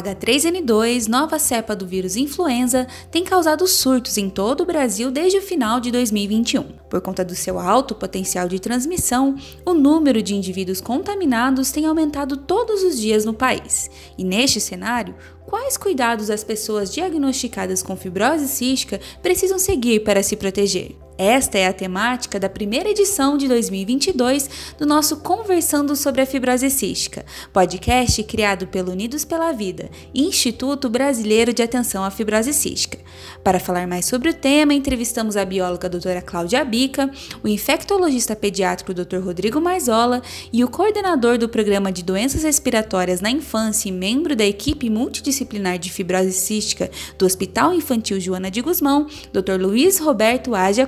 H3N2, nova cepa do vírus influenza, tem causado surtos em todo o Brasil desde o final de 2021. Por conta do seu alto potencial de transmissão, o número de indivíduos contaminados tem aumentado todos os dias no país. E neste cenário, quais cuidados as pessoas diagnosticadas com fibrose cística precisam seguir para se proteger? Esta é a temática da primeira edição de 2022 do nosso Conversando sobre a Fibrose Cística, podcast criado pelo Unidos pela Vida, Instituto Brasileiro de Atenção à Fibrose Cística. Para falar mais sobre o tema, entrevistamos a bióloga doutora Cláudia Abica, o infectologista pediátrico Dr. Rodrigo Marzola e o coordenador do Programa de Doenças Respiratórias na Infância e membro da equipe multidisciplinar de fibrose cística do Hospital Infantil Joana de Guzmão, Dr. Luiz Roberto Agia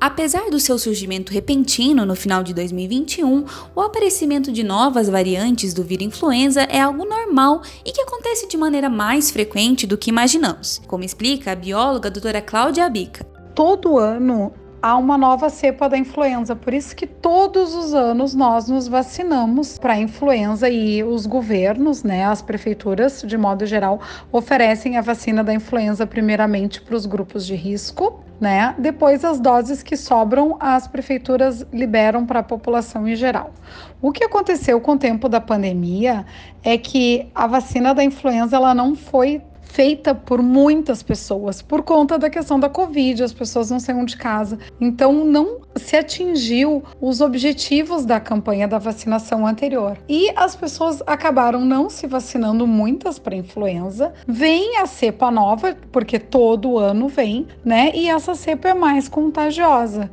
Apesar do seu surgimento repentino no final de 2021, o aparecimento de novas variantes do vírus influenza é algo normal e que acontece de maneira mais frequente do que imaginamos, como explica a bióloga doutora Cláudia Abica. Todo ano há uma nova cepa da influenza. Por isso que todos os anos nós nos vacinamos para a influenza e os governos, né, as prefeituras, de modo geral, oferecem a vacina da influenza primeiramente para os grupos de risco, né? Depois as doses que sobram as prefeituras liberam para a população em geral. O que aconteceu com o tempo da pandemia é que a vacina da influenza ela não foi feita por muitas pessoas por conta da questão da Covid, as pessoas não saíram de casa. Então não se atingiu os objetivos da campanha da vacinação anterior. E as pessoas acabaram não se vacinando muitas para influenza. Vem a cepa nova, porque todo ano vem, né? E essa cepa é mais contagiosa.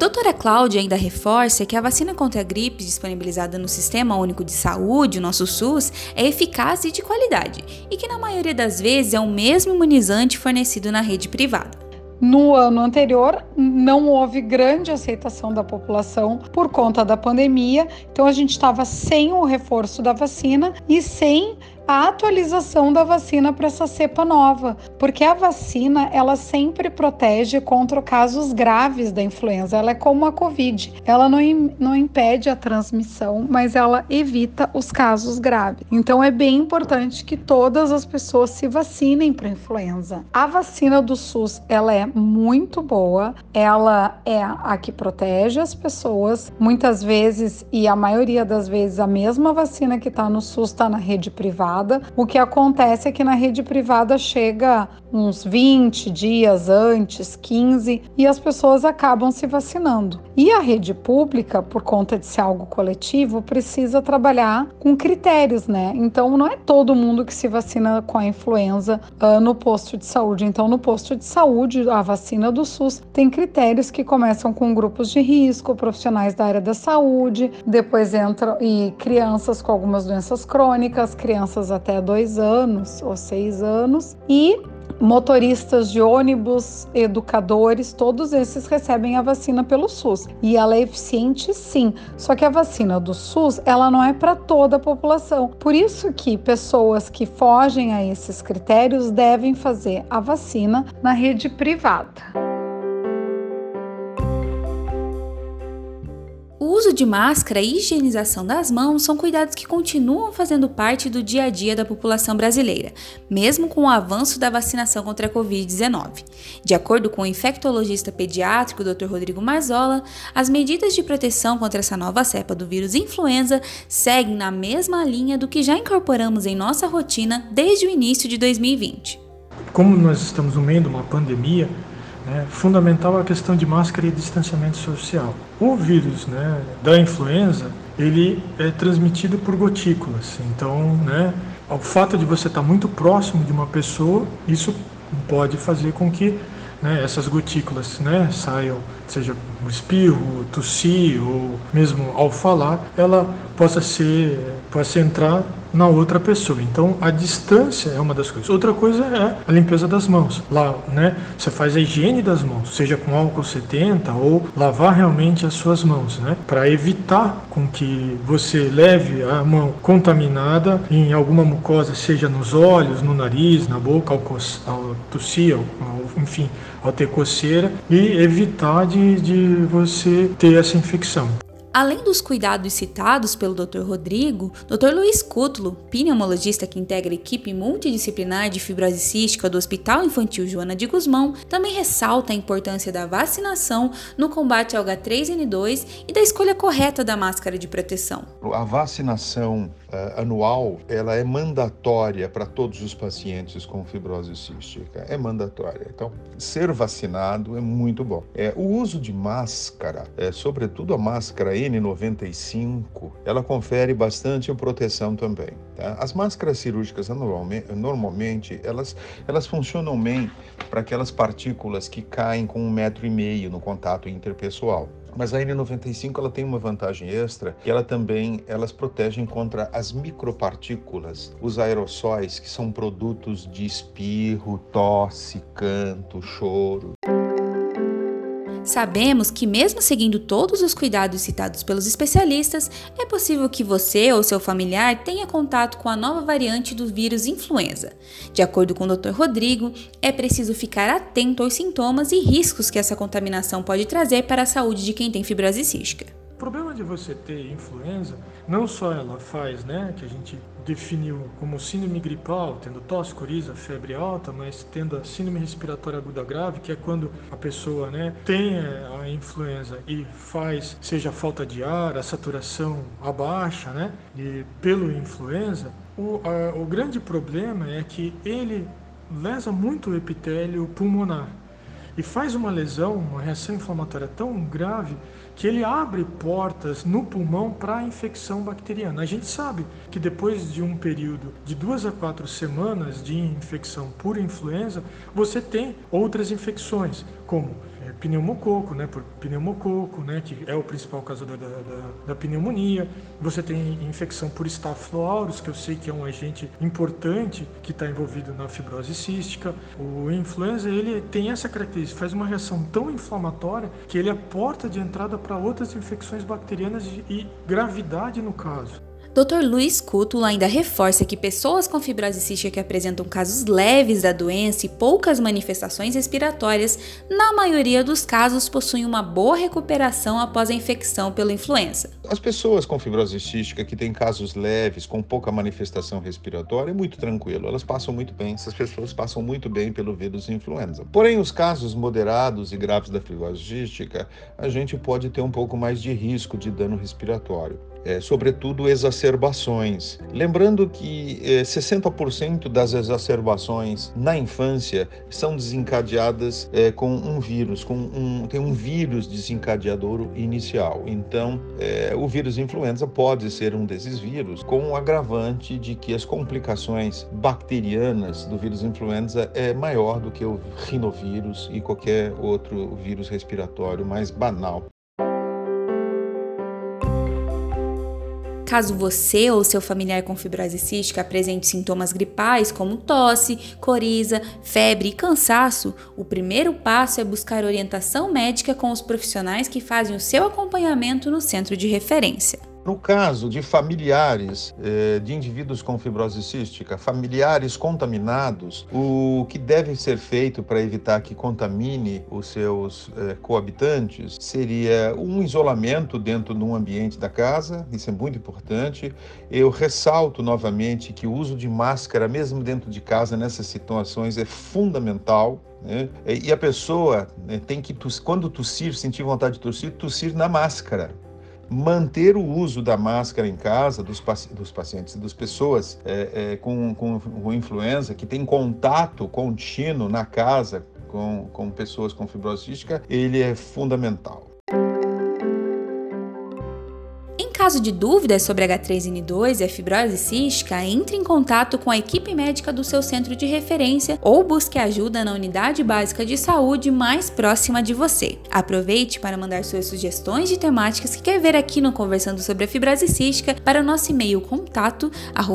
Doutora Cláudia ainda reforça que a vacina contra a gripe disponibilizada no Sistema Único de Saúde, o nosso SUS, é eficaz e de qualidade, e que na maioria das vezes é o mesmo imunizante fornecido na rede privada. No ano anterior, não houve grande aceitação da população por conta da pandemia, então a gente estava sem o reforço da vacina e sem a atualização da vacina para essa cepa nova, porque a vacina ela sempre protege contra casos graves da influenza. Ela é como a Covid, ela não, não impede a transmissão, mas ela evita os casos graves. Então é bem importante que todas as pessoas se vacinem para influenza. A vacina do SUS ela é muito boa, ela é a que protege as pessoas, muitas vezes e a maioria das vezes a mesma vacina que está no SUS está na rede privada privada. O que acontece é que na rede privada chega uns 20 dias antes, 15, e as pessoas acabam se vacinando. E a rede pública, por conta de ser algo coletivo, precisa trabalhar com critérios, né? Então não é todo mundo que se vacina com a influenza uh, no posto de saúde. Então, no posto de saúde, a vacina do SUS tem critérios que começam com grupos de risco, profissionais da área da saúde, depois entram e crianças com algumas doenças crônicas, crianças até dois anos ou seis anos e motoristas de ônibus, educadores, todos esses recebem a vacina pelo SUS. E ela é eficiente sim, só que a vacina do SUS, ela não é para toda a população. Por isso que pessoas que fogem a esses critérios devem fazer a vacina na rede privada. Uso de máscara e higienização das mãos são cuidados que continuam fazendo parte do dia a dia da população brasileira, mesmo com o avanço da vacinação contra a Covid-19. De acordo com o infectologista pediátrico Dr. Rodrigo Marzola, as medidas de proteção contra essa nova cepa do vírus influenza seguem na mesma linha do que já incorporamos em nossa rotina desde o início de 2020. Como nós estamos no meio de uma pandemia, né, fundamental a questão de máscara e distanciamento social. O vírus né, da influenza ele é transmitido por gotículas. Então, né, o fato de você estar muito próximo de uma pessoa, isso pode fazer com que né, essas gotículas né, saiam, seja espirro, tossir ou mesmo ao falar, ela possa ser, possa entrar na outra pessoa. Então a distância é uma das coisas. Outra coisa é a limpeza das mãos. Lá, né, você faz a higiene das mãos, seja com álcool 70 ou lavar realmente as suas mãos, né, para evitar com que você leve a mão contaminada em alguma mucosa, seja nos olhos, no nariz, na boca, ao, ao tossir, ao, enfim, ao ter coceira e evitar de, de você ter essa infecção. Além dos cuidados citados pelo Dr. Rodrigo, Dr. Luiz Cútulo, pneumologista que integra a equipe multidisciplinar de fibrose cística do Hospital Infantil Joana de Guzmão, também ressalta a importância da vacinação no combate ao H3N2 e da escolha correta da máscara de proteção. A vacinação uh, anual, ela é mandatória para todos os pacientes com fibrose cística, é mandatória. Então, ser vacinado é muito bom. É, o uso de máscara, é, sobretudo a máscara N95, ela confere bastante proteção também. Tá? As máscaras cirúrgicas normalmente, normalmente elas, elas funcionam bem para aquelas partículas que caem com um metro e meio no contato interpessoal. Mas a N95 ela tem uma vantagem extra, que ela também elas protegem contra as micropartículas, os aerossóis, que são produtos de espirro, tosse, canto, choro. Sabemos que, mesmo seguindo todos os cuidados citados pelos especialistas, é possível que você ou seu familiar tenha contato com a nova variante do vírus influenza. De acordo com o Dr. Rodrigo, é preciso ficar atento aos sintomas e riscos que essa contaminação pode trazer para a saúde de quem tem fibrose cística. O problema de você ter influenza, não só ela faz, né, que a gente definiu como síndrome gripal, tendo tosse, coriza, febre alta, mas tendo a síndrome respiratória aguda grave, que é quando a pessoa, né, tem é, a influenza e faz, seja falta de ar, a saturação abaixa, né, e pelo influenza, o, a, o grande problema é que ele lesa muito o epitélio pulmonar e faz uma lesão, uma reação inflamatória tão grave que ele abre portas no pulmão para a infecção bacteriana. A gente sabe que depois de um período de duas a quatro semanas de infecção por influenza, você tem outras infecções, como pneumococo, né, por pneumococo, né, que é o principal causador da, da, da pneumonia. Você tem infecção por aureus, que eu sei que é um agente importante que está envolvido na fibrose cística. O influenza ele tem essa característica, faz uma reação tão inflamatória que ele é porta de entrada para outras infecções bacterianas e gravidade no caso. Dr. Luiz Cútulo ainda reforça que pessoas com fibrose cística que apresentam casos leves da doença e poucas manifestações respiratórias, na maioria dos casos possuem uma boa recuperação após a infecção pela influenza. As pessoas com fibrose cística que têm casos leves, com pouca manifestação respiratória, é muito tranquilo, elas passam muito bem, essas pessoas passam muito bem pelo vírus influenza. Porém, os casos moderados e graves da fibrose cística, a gente pode ter um pouco mais de risco de dano respiratório é, sobretudo exacerbações. Lembrando que é, 60% das exacerbações na infância são desencadeadas é, com um vírus, com um, tem um vírus desencadeador inicial. Então, é, o vírus influenza pode ser um desses vírus, com o agravante de que as complicações bacterianas do vírus influenza é maior do que o rinovírus e qualquer outro vírus respiratório mais banal. Caso você ou seu familiar com fibrose cística apresente sintomas gripais como tosse, coriza, febre e cansaço, o primeiro passo é buscar orientação médica com os profissionais que fazem o seu acompanhamento no centro de referência. No caso de familiares eh, de indivíduos com fibrose cística, familiares contaminados, o que deve ser feito para evitar que contamine os seus eh, coabitantes seria um isolamento dentro de um ambiente da casa, isso é muito importante. Eu ressalto novamente que o uso de máscara, mesmo dentro de casa, nessas situações, é fundamental. Né? E a pessoa né, tem que, quando tossir, sentir vontade de tossir, tossir na máscara manter o uso da máscara em casa dos, dos pacientes, das pessoas é, é, com, com, com influenza que tem contato contínuo na casa com, com pessoas com fibrose cística, ele é fundamental caso de dúvidas sobre H3N2 e a fibrose cística, entre em contato com a equipe médica do seu centro de referência ou busque ajuda na unidade básica de saúde mais próxima de você. Aproveite para mandar suas sugestões de temáticas que quer ver aqui no Conversando sobre a Fibrose Cística para o nosso e-mail contato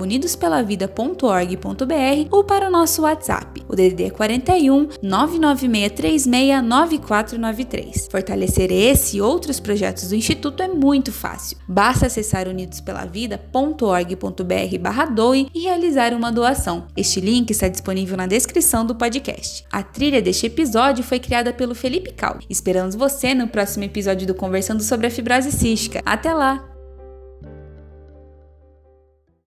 unidospelavida.org.br ou para o nosso WhatsApp, o DDD 41 99636 9493. Fortalecer esse e outros projetos do Instituto é muito fácil. Basta Basta acessar unidospelavida.org.br doe e realizar uma doação. Este link está disponível na descrição do podcast. A trilha deste episódio foi criada pelo Felipe Cal. Esperamos você no próximo episódio do Conversando sobre a Fibrose Cística. Até lá!